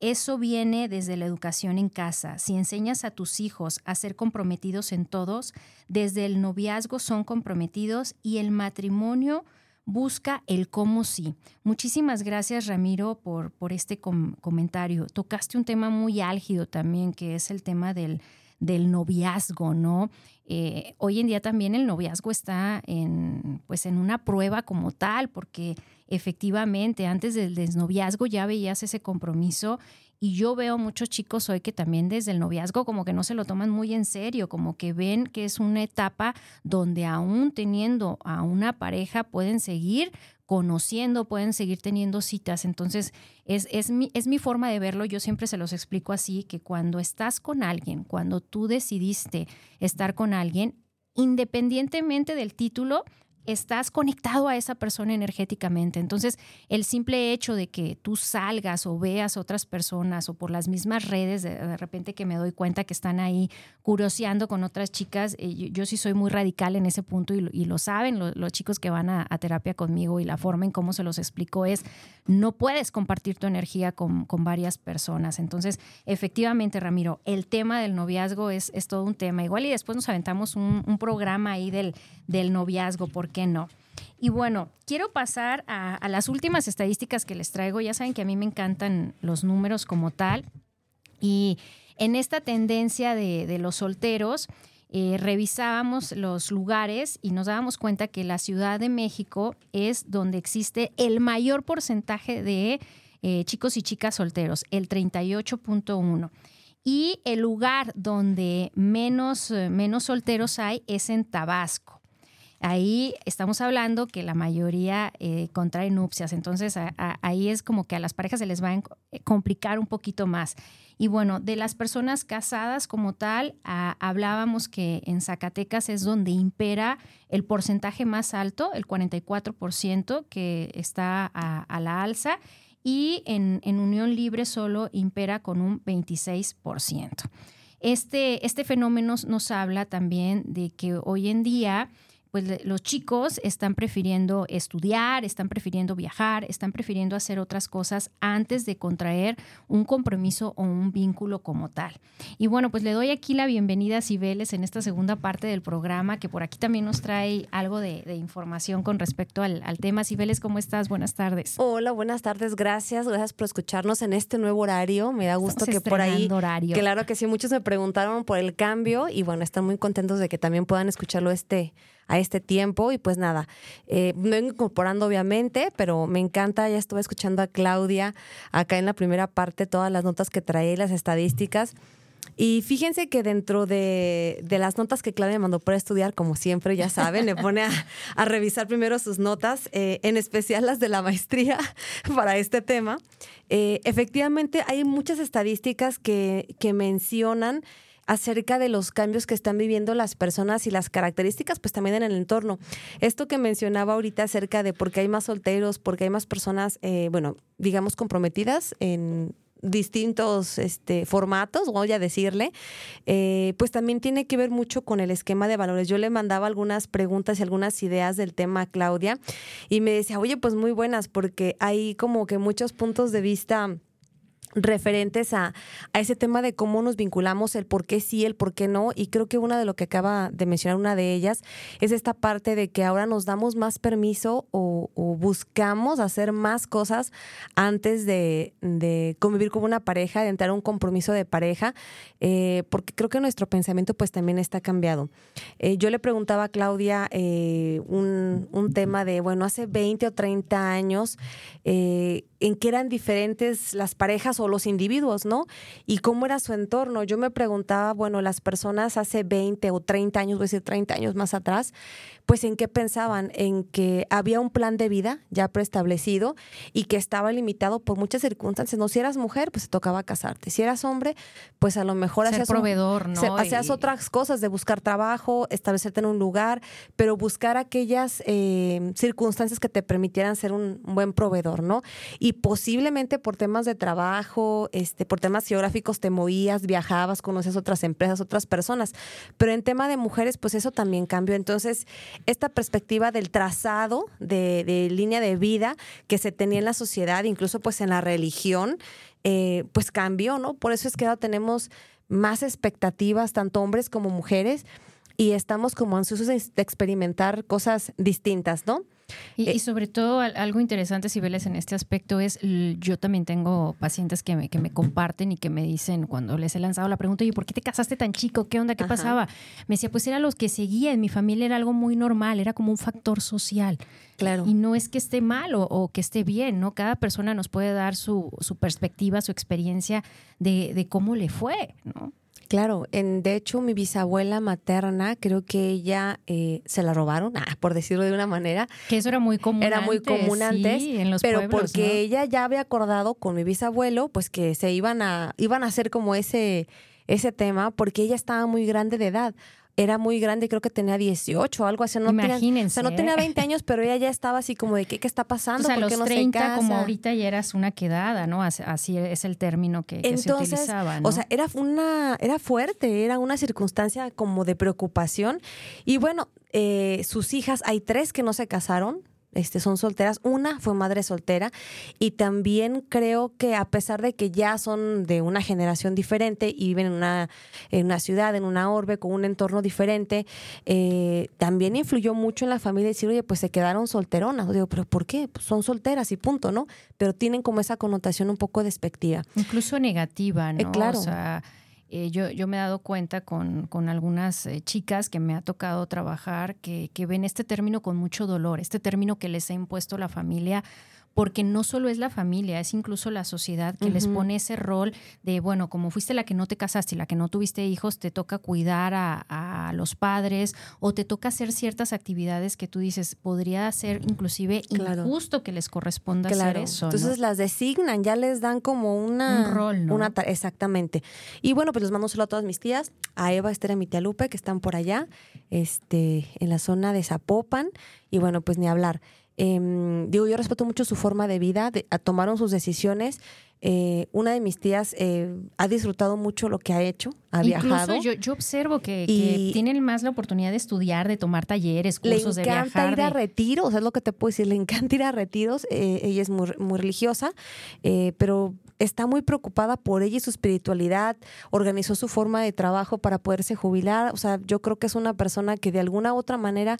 eso viene desde la educación en casa. Si enseñas a tus hijos a ser comprometidos en todos, desde el noviazgo son comprometidos y el matrimonio busca el cómo sí. Muchísimas gracias Ramiro por, por este comentario. Tocaste un tema muy álgido también, que es el tema del del noviazgo, ¿no? Eh, hoy en día también el noviazgo está en, pues en una prueba como tal, porque efectivamente antes del desnoviazgo ya veías ese compromiso y yo veo muchos chicos hoy que también desde el noviazgo como que no se lo toman muy en serio, como que ven que es una etapa donde aún teniendo a una pareja pueden seguir conociendo, pueden seguir teniendo citas. Entonces, es, es, mi, es mi forma de verlo. Yo siempre se los explico así, que cuando estás con alguien, cuando tú decidiste estar con alguien, independientemente del título, estás conectado a esa persona energéticamente. Entonces, el simple hecho de que tú salgas o veas otras personas o por las mismas redes, de, repente que me doy cuenta que están ahí curioseando con otras chicas, eh, yo, sí soy muy radical en ese punto y, lo saben los chicos que van a, terapia conmigo y la forma en cómo se los explico es, no puedes compartir tu energía con, varias personas. Entonces, efectivamente, Ramiro, el tema del noviazgo es, es todo un tema. Igual y después nos aventamos un, un programa ahí del, del noviazgo, ¿por no? Y bueno, quiero pasar a, las últimas estadísticas que les traigo. Ya saben que a mí me encantan los números como tal. Y en esta tendencia de, los solteros, eh, revisábamos los lugares y nos dábamos cuenta que la Ciudad de México es donde existe el mayor porcentaje de eh, chicos y chicas solteros, el 38.1. Y el lugar donde menos, eh, menos solteros hay es en Tabasco. Ahí estamos hablando que la mayoría eh, contrae nupcias, entonces ahí es como que a las parejas se les va a eh, complicar un poquito más. Y bueno, de las personas casadas como tal, hablábamos que en Zacatecas es donde impera el porcentaje más alto, el 44%, que está a, la alza, y en, en Unión Libre solo impera con un 26%. Este, este fenómeno nos habla también de que hoy en día pues los chicos están prefiriendo estudiar, están prefiriendo viajar, están prefiriendo hacer otras cosas antes de contraer un compromiso o un vínculo como tal. Y bueno, pues le doy aquí la bienvenida a Cibeles en esta segunda parte del programa, que por aquí también nos trae algo de, información con respecto al, tema. Cibeles, ¿cómo estás? Buenas tardes. Hola, buenas tardes. Gracias, gracias por escucharnos en este nuevo horario. Me da gusto que por ahí. Horario. Claro que sí, muchos me preguntaron por el cambio y bueno, están muy contentos de que también puedan escucharlo este a este tiempo. Y pues nada, eh, vengo incorporando obviamente, pero me encanta, ya estuve escuchando a Claudia acá en la primera parte, todas las notas que trae, las estadísticas. Y fíjense que dentro de, las notas que Claudia mandó para estudiar, como siempre, ya saben, le pone a, revisar primero sus notas, eh, en especial las de la maestría para este tema. Eh, efectivamente, hay muchas estadísticas que, que mencionan acerca de los cambios que están viviendo las personas y las características, pues también en el entorno. Esto que mencionaba ahorita acerca de por qué hay más solteros, por qué hay más personas, eh, bueno, digamos, comprometidas en distintos este, formatos, voy a decirle, eh, pues también tiene que ver mucho con el esquema de valores. Yo le mandaba algunas preguntas y algunas ideas del tema a Claudia y me decía, oye, pues muy buenas, porque hay como que muchos puntos de vista referentes a, a, ese tema de cómo nos vinculamos, el por qué sí, el por qué no. Y creo que una de lo que acaba de mencionar una de ellas es esta parte de que ahora nos damos más permiso o, buscamos hacer más cosas antes de, convivir con una pareja, de entrar a un compromiso de pareja, eh, porque creo que nuestro pensamiento pues también está cambiado. Eh, yo le preguntaba a Claudia eh, un, un, tema de, bueno, hace 20 o 30 años, en qué eran diferentes las parejas o los individuos, ¿no? Y cómo era su entorno. Yo me preguntaba, bueno, las personas hace 20 o 30 años, voy a decir 30 años más atrás, pues en qué pensaban, en que había un plan de vida ya preestablecido y que estaba limitado por muchas circunstancias. No, si eras mujer, pues te tocaba casarte. Si eras hombre, pues a lo mejor Ser hacías proveedor, ¿no? hacías otras cosas de buscar trabajo, establecerte en un lugar, pero buscar aquellas eh, circunstancias que te permitieran ser un buen proveedor, ¿no? Y posiblemente por temas de trabajo, este, por temas geográficos te movías, viajabas, conocías otras empresas, otras personas. Pero en tema de mujeres, pues eso también cambió. Entonces, esta perspectiva del trazado de, línea de vida que se tenía en la sociedad, incluso pues en la religión, eh, pues cambió, ¿no? Por eso es que ahora tenemos más expectativas, tanto hombres como mujeres, y estamos como ansiosos de experimentar cosas distintas, ¿no? Y, eh, sobre todo algo interesante, Sibeles, en este aspecto es, yo también tengo pacientes que me, que me comparten y que me dicen cuando les he lanzado la pregunta, ¿y por qué te casaste tan chico? ¿Qué onda? ¿Qué pasaba? Me decía, pues era los que seguía, en mi familia era algo muy normal, era como un factor social. Claro. Y no es que esté mal o, o que esté bien, ¿no? Cada persona nos puede dar su, su perspectiva, su experiencia de, de cómo le fue, ¿no? Claro, en, de hecho mi bisabuela materna, creo que ella eh, se la robaron, ah, por decirlo de una manera. Que eso era muy común. Era muy común antes, en los pero porque ella ya había acordado con mi bisabuelo, pues que se iban a, iban a hacer como ese ese tema porque ella estaba muy grande de edad era muy grande, creo que tenía 18 o algo así. No Imagínense. Tenía, o sea, no tenía 20 años, pero ella ya estaba así como de, ¿qué, qué está pasando? O sea, ¿Por los qué no 30, se casa? como ahorita ya eras una quedada, ¿no? Así- es el término que, que se utilizaba, ¿no? o sea, era una, era fuerte, era una circunstancia como de preocupación. Y bueno, eh, sus hijas, hay tres que no se casaron. Este, son solteras, una fue madre soltera y también creo que a pesar de que ya son de una generación diferente y viven en una, en una ciudad, en una orbe, con un entorno diferente, eh, también influyó mucho en la familia decir, oye, pues se quedaron solteronas. Digo, pero ¿por qué? Pues son solteras y punto, ¿no? Pero tienen como esa connotación un poco despectiva. Incluso negativa, ¿no? Eh, claro. O sea, eh, yo, yo me he dado cuenta con, con algunas eh, chicas que me ha tocado trabajar que, que ven este término con mucho dolor, este término que les ha impuesto la familia, porque no solo es la familia, es incluso la sociedad que les pone ese rol de, bueno, como fuiste la que no te casaste y la que no tuviste hijos, te toca cuidar a, a los padres o te toca hacer ciertas actividades que tú dices, podría ser inclusive Claro. injusto que les corresponda hacer Claro. eso. ¿no? Entonces las designan, ya les dan como una Un rol, ¿no? una ta- exactamente. Y bueno, pues les mando un saludo a todas mis tías, a Eva, Esther y a mi tía Lupe, que están por allá, este, en la zona de Zapopan. Y bueno, pues ni hablar. Em, digo, yo respeto mucho su forma de vida, de- a- tomaron sus decisiones. Eh, una de mis tías eh, ha disfrutado mucho lo que ha hecho, ha Incluso viajado. yo, yo observo que, Y- que tienen más la oportunidad de estudiar, de tomar talleres, le cursos, de encanta viajar. ir a retiros, es lo que te puedo decir, le encanta ir a retiros, eh, ella es muy, muy religiosa, pero está muy preocupada por ella y su espiritualidad, organizó su forma de trabajo para poderse jubilar, o sea, yo creo que es una persona que de alguna u otra manera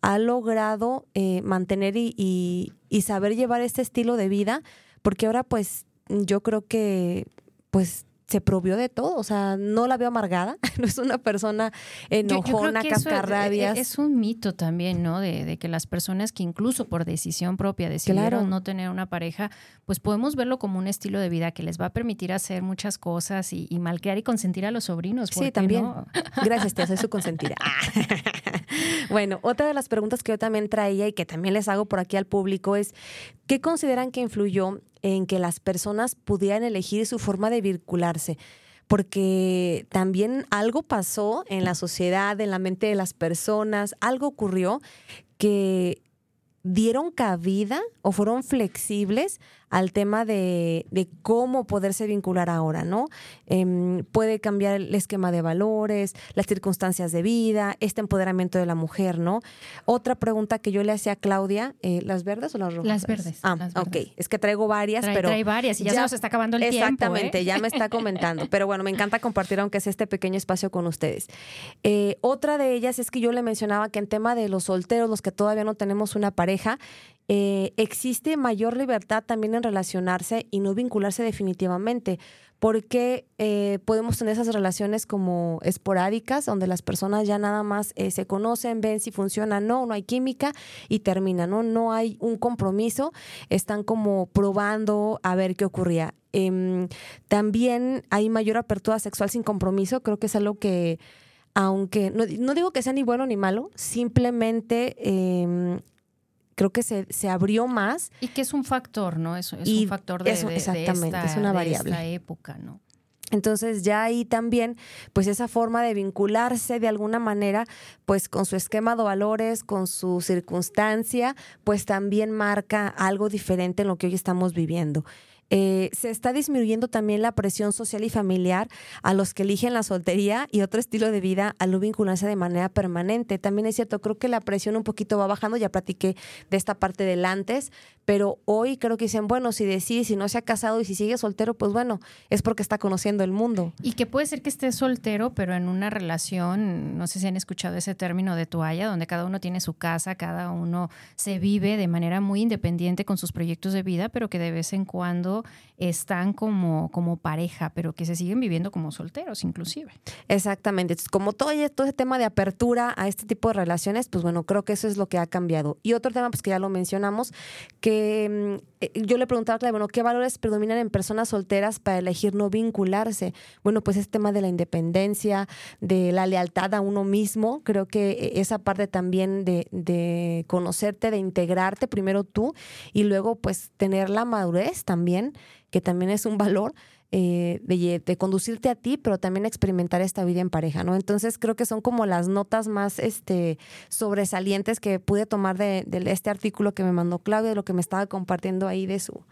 ha logrado eh, mantener y, y- y saber llevar este estilo de vida, porque ahora pues yo creo que pues se provió de todo, o sea, no la veo amargada, no es una persona enojona, que eso es- cascarrabias. Es, un mito también, ¿no? De, de que las personas que incluso por decisión propia decidieron Claro. no tener una pareja, pues podemos verlo como un estilo de vida que les va a permitir hacer muchas cosas y, y malcriar y consentir a los sobrinos. ¿por Sí, también. no? Gracias, tía, soy su consentida. bueno, otra de las preguntas que yo también traía y que también les hago por aquí al público es, ¿qué consideran que influyó en que las personas pudieran elegir su forma de vincularse? Porque también algo pasó en la sociedad, en la mente de las personas, algo ocurrió que dieron cabida o fueron flexibles al tema de, de cómo poderse vincular ahora, ¿no? Em, puede cambiar el esquema de valores, las circunstancias de vida, este empoderamiento de la mujer, ¿no? Otra pregunta que yo le hacía a Claudia, eh, ¿las verdes o las rojas? Las verdes, Ah, las ok. verdes. Es que traigo varias, Trae, pero... trae varias y ya, se nos está acabando el tiempo. Exactamente, ¿eh? ya me está comentando. Pero bueno, me encanta compartir, aunque sea este pequeño espacio con ustedes. Eh, otra de ellas es que yo le mencionaba que en tema de los solteros, los que todavía no tenemos una pareja, eh, existe mayor libertad también en relacionarse y no vincularse definitivamente. Porque eh, podemos tener esas relaciones como esporádicas, donde las personas ya nada más eh, se conocen, ven si funciona, no, no hay química y termina, ¿no? No hay un compromiso, están como probando a ver qué ocurría. Em, también hay mayor apertura sexual sin compromiso, creo que es algo que, aunque no, digo que sea ni bueno ni malo, simplemente em, creo que se, se abrió más Y que es un factor, ¿no? Es, es Y un factor de, eso, de- de exactamente, esta, es una de variable. esta época, ¿no? Entonces ya ahí también, pues esa forma de vincularse de alguna manera, pues con su esquema de valores, con su circunstancia, pues también marca algo diferente en lo que hoy estamos viviendo. Eh, se está disminuyendo también la presión social y familiar a los que eligen la soltería y otro estilo de vida al no vincularse de manera permanente. También es cierto, creo que la presión un poquito va bajando, ya platiqué de esta parte del antes, pero hoy creo que dicen, bueno, si decide, si no se ha casado y si sigue soltero, pues bueno, es porque está conociendo el mundo. Y que puede ser que esté soltero, pero en una relación, no sé si han escuchado ese término de toalla, donde cada uno tiene su casa, cada uno se vive de manera muy independiente con sus proyectos de vida, pero que de vez en cuando están como, como pareja, pero que se siguen viviendo como solteros inclusive. Exactamente. Como todo, todo ese tema de apertura a este tipo de relaciones, pues bueno, creo que eso es lo que ha cambiado. Y otro tema, pues que ya lo mencionamos, que mm, yo le preguntaba a Claudia, bueno, ¿qué valores predominan en personas solteras para elegir no vincularse? Bueno, pues este tema de la independencia, de la lealtad a uno mismo, creo que eh, esa parte también de, de conocerte, de integrarte primero tú y luego pues tener la madurez también, que también es un valor eh, de, conducirte a ti, pero también experimentar esta vida en pareja, ¿no? Entonces creo que son como las notas más este, sobresalientes que pude tomar de, este artículo que me mandó Claudia, de lo que me estaba compartiendo ahí de su,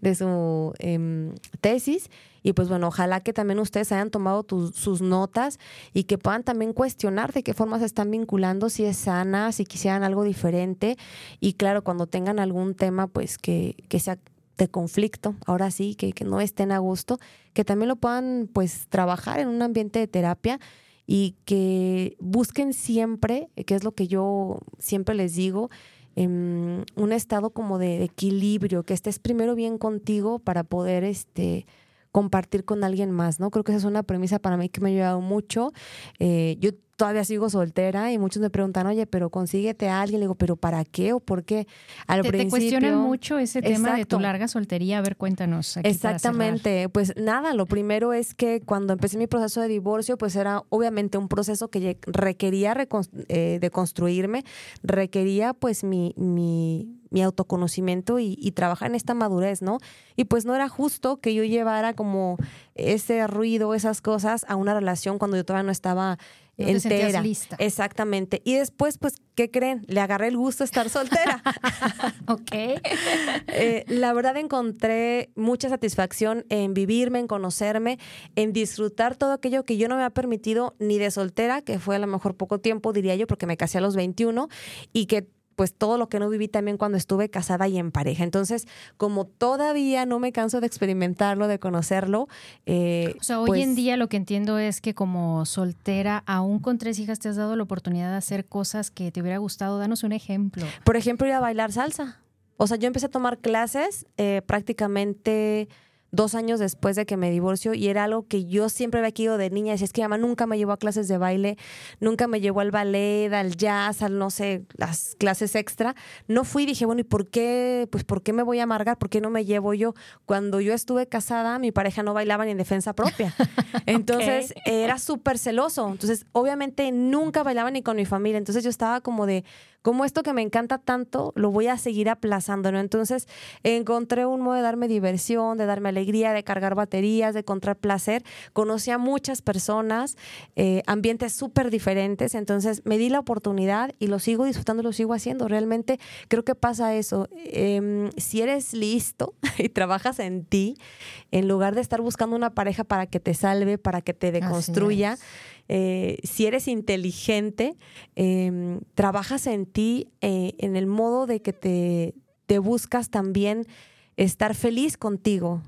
de su em, tesis. Y pues bueno, ojalá que también ustedes hayan tomado sus notas y que puedan también cuestionar de qué forma se están vinculando, si es sana, si quisieran algo diferente. Y claro, cuando tengan algún tema, pues que, que sea de conflicto, ahora sí, que, que no estén a gusto, que también lo puedan pues trabajar en un ambiente de terapia y que busquen siempre, que es lo que yo siempre les digo, en un estado como de equilibrio, que estés primero bien contigo para poder este compartir con alguien más, ¿no? Creo que esa es una premisa para mí que me ha ayudado mucho. Eh, yo todavía sigo soltera y muchos me preguntan, oye, pero consíguete a alguien. Le digo, ¿pero para qué o por qué? Al te, principio, te cuestionan mucho ese tema de tu larga soltería. A ver, cuéntanos. Exactamente. Pues nada, lo primero es que cuando empecé mi proceso de divorcio, pues era obviamente un proceso que requería eh, de construirme, requería pues mi, mi mi autoconocimiento y, trabajar en esta madurez, ¿no? Y pues no era justo que yo llevara como ese ruido, esas cosas a una relación cuando yo todavía no estaba no entera. lista. Exactamente. Y después, pues, ¿qué creen? Le agarré el gusto de estar soltera. ok. Eh, la verdad encontré mucha satisfacción en vivirme, en conocerme, en disfrutar todo aquello que yo no me ha permitido ni de soltera, que fue a lo mejor poco tiempo, diría yo, porque me casé a los 21, y que pues todo lo que no viví también cuando estuve casada y en pareja. Entonces, como todavía no me canso de experimentarlo, de conocerlo. Eh, o sea, hoy en pues día lo que entiendo es que como soltera, aún con tres hijas, te has dado la oportunidad de hacer cosas que te hubiera gustado. Danos un ejemplo. Por ejemplo, ir a bailar salsa. O sea, yo empecé a tomar clases eh, prácticamente dos años después de que me divorcio y era algo que yo siempre había querido de niña. Y es que mamá nunca me llevó a clases de baile, nunca me llevó al ballet, al jazz, al no sé, las clases extra. No fui y dije, bueno, ¿y por qué? Pues ¿por qué me voy a amargar? ¿Por qué no me llevo yo? Cuando yo estuve casada, mi pareja no bailaba ni en defensa propia. Entonces era súper celoso. Entonces, obviamente nunca bailaba ni con mi familia. Entonces yo estaba como de como esto que me encanta tanto, lo voy a seguir aplazando, ¿no? Entonces encontré un modo de darme diversión, de darme alegría, de cargar baterías, de encontrar placer. Conocí a muchas personas, eh, ambientes súper diferentes, entonces me di la oportunidad y lo sigo disfrutando, lo sigo haciendo. Realmente creo que pasa eso. Em, si eres listo y trabajas en ti, en lugar de estar buscando una pareja para que te salve, para que te deconstruya, eh, si eres inteligente, em, trabajas en ti eh, en el modo de que te, te buscas también estar feliz contigo,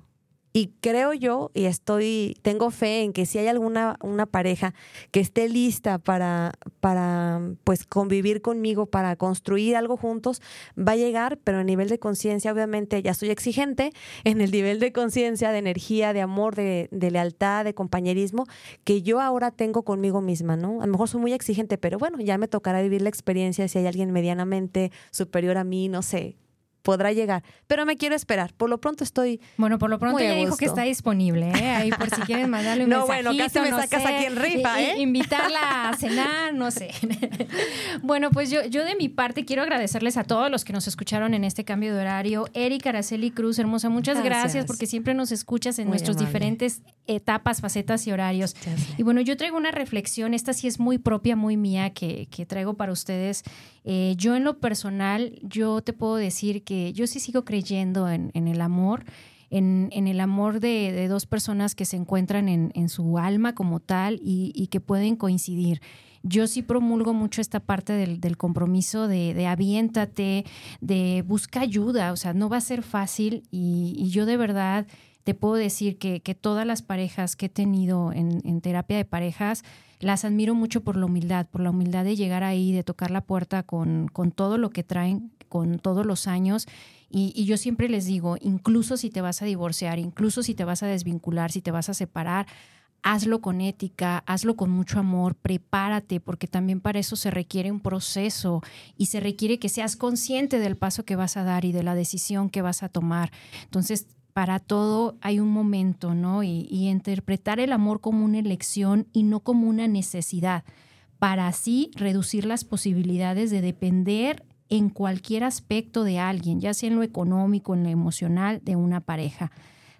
y creo yo, y estoy, tengo fe en que si hay alguna una pareja que esté lista para, para pues convivir conmigo, para construir algo juntos, va a llegar, pero a nivel de conciencia, obviamente, ya estoy exigente, en el nivel de conciencia, de energía, de amor, de, de, lealtad, de compañerismo, que yo ahora tengo conmigo misma, ¿no? A lo mejor soy muy exigente, pero bueno, ya me tocará vivir la experiencia si hay alguien medianamente superior a mí, no sé, podrá llegar. Pero me quiero esperar. Por lo pronto estoy. Bueno, por lo pronto ya dijo que está disponible, ¿eh? Ahí por si quieren mandarle un no, bueno, casi me sacas aquí en rifa, ¿eh? Invitarla a cenar, no sé. bueno, pues yo, yo de mi parte quiero agradecerles a todos los que nos escucharon en este cambio de horario. Erika Araceli Cruz, hermosa, muchas gracias, porque siempre nos escuchas en nuestros diferentes etapas, facetas y horarios. Y bueno, yo traigo una reflexión, esta sí es muy propia, muy mía, que, que traigo para ustedes. Eh, yo en lo personal, yo te puedo decir que yo sí sigo creyendo en, el amor, en, el amor de, dos personas que se encuentran en, su alma como tal y, que pueden coincidir. Yo sí promulgo mucho esta parte del, compromiso de, aviéntate, de busca ayuda, o sea, no va a ser fácil y, yo de verdad te puedo decir que, todas las parejas que he tenido en, terapia de parejas, las admiro mucho por la humildad, por la humildad de llegar ahí, de tocar la puerta con, con todo lo que traen, con todos los años. Y, yo siempre les digo, incluso si te vas a divorciar, incluso si te vas a desvincular, si te vas a separar, hazlo con ética, hazlo con mucho amor, prepárate, porque también para eso se requiere un proceso y se requiere que seas consciente del paso que vas a dar y de la decisión que vas a tomar. Entonces, para todo hay un momento, ¿no? Y, y interpretar el amor como una elección y no como una necesidad, para así reducir las posibilidades de depender en cualquier aspecto de alguien, ya sea en lo económico, en lo emocional de una pareja.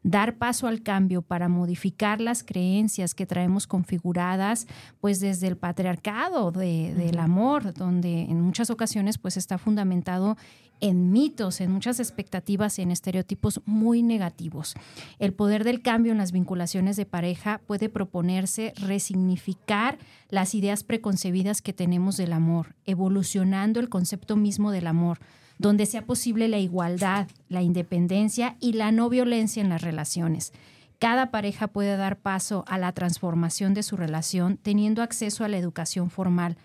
Dar paso al cambio para modificar las creencias que traemos configuradas, pues desde el patriarcado del amor, donde en muchas ocasiones pues está fundamentado en mitos, en muchas expectativas, en estereotipos muy negativos. El poder del cambio en las vinculaciones de pareja puede proponerse resignificar las ideas preconcebidas que tenemos del amor, evolucionando el concepto mismo del amor, donde sea posible la igualdad, la independencia y la no violencia en las relaciones. Cada pareja puede dar paso a la transformación de su relación teniendo acceso a la educación formal,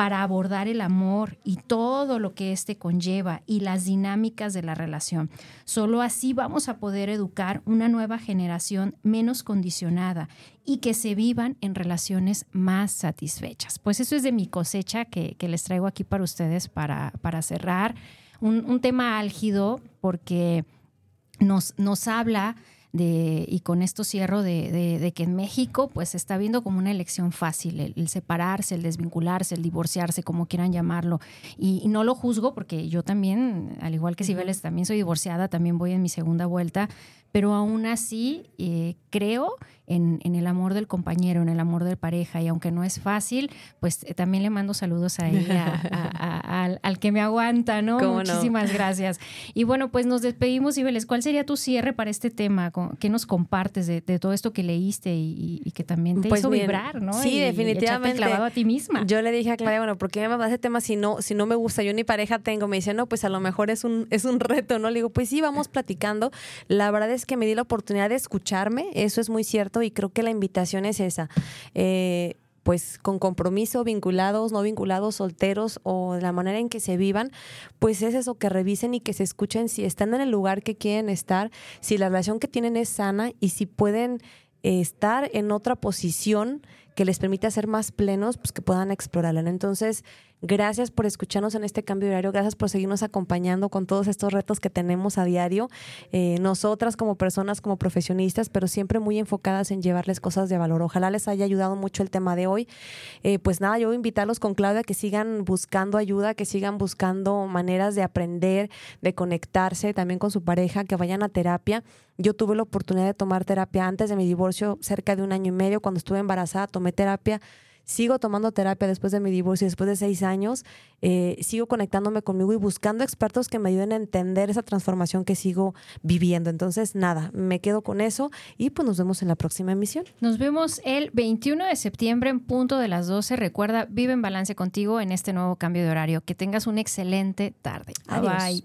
para abordar el amor y todo lo que éste conlleva y las dinámicas de la relación. Solo así vamos a poder educar una nueva generación menos condicionada y que se vivan en relaciones más satisfechas. Pues eso es de mi cosecha que, les traigo aquí para ustedes para, para cerrar. Un, tema álgido porque nos, nos habla y con esto cierro de, que en México pues se está viendo como una elección fácil, el, separarse, el desvincularse, el divorciarse, como quieran llamarlo. Y, no lo juzgo porque yo también, al igual que Cibeles, también soy divorciada, también voy en mi segunda vuelta, pero aún así eh, creo en, el amor del compañero, en el amor de pareja, y aunque no es fácil, pues eh, también le mando saludos ahí al, que me aguanta, ¿no? Muchísimas gracias. Y bueno, pues nos despedimos, Ibeles, ¿cuál sería tu cierre para este tema? ¿Qué nos compartes de, todo esto que leíste y, que también te pues hizo vibrar, ¿no? Sí, definitivamente. clavado a ti misma. Yo le dije a Claudia, bueno, ¿por qué me mandas ese tema si no, si no me gusta? Yo ni pareja tengo. Me dice, no, pues a lo mejor es un, es un reto, ¿no? Le digo, pues sí, vamos platicando. La verdad es que me di la oportunidad de escucharme, eso es muy cierto y creo que la invitación es esa. Eh, pues con compromiso, vinculados, no vinculados, solteros o de la manera en que se vivan, pues es eso, que revisen y que se escuchen si están en el lugar que quieren estar, si la relación que tienen es sana y si pueden estar en otra posición que les permita ser más plenos, pues que puedan explorarla. Entonces, Gracias por escucharnos en este cambio de horario, gracias por seguirnos acompañando con todos estos retos que tenemos a diario, eh, nosotras como personas, como profesionistas, pero siempre muy enfocadas en llevarles cosas de valor. Ojalá les haya ayudado mucho el tema de hoy. Eh, pues nada, yo voy a invitarlos con Claudia que sigan buscando ayuda, que sigan buscando maneras de aprender, de conectarse también con su pareja, que vayan a terapia. Yo tuve la oportunidad de tomar terapia antes de mi divorcio, cerca de un año y medio, cuando estuve embarazada, tomé terapia sigo tomando terapia después de mi divorcio, después de seis años, eh, sigo conectándome conmigo y buscando expertos que me ayuden a entender esa transformación que sigo viviendo. Entonces, nada, me quedo con eso y pues nos vemos en la próxima emisión. Nos vemos el 21 de septiembre en punto de las 12. Recuerda, vive en balance contigo en este nuevo cambio de horario. Que tengas una excelente tarde. Bye.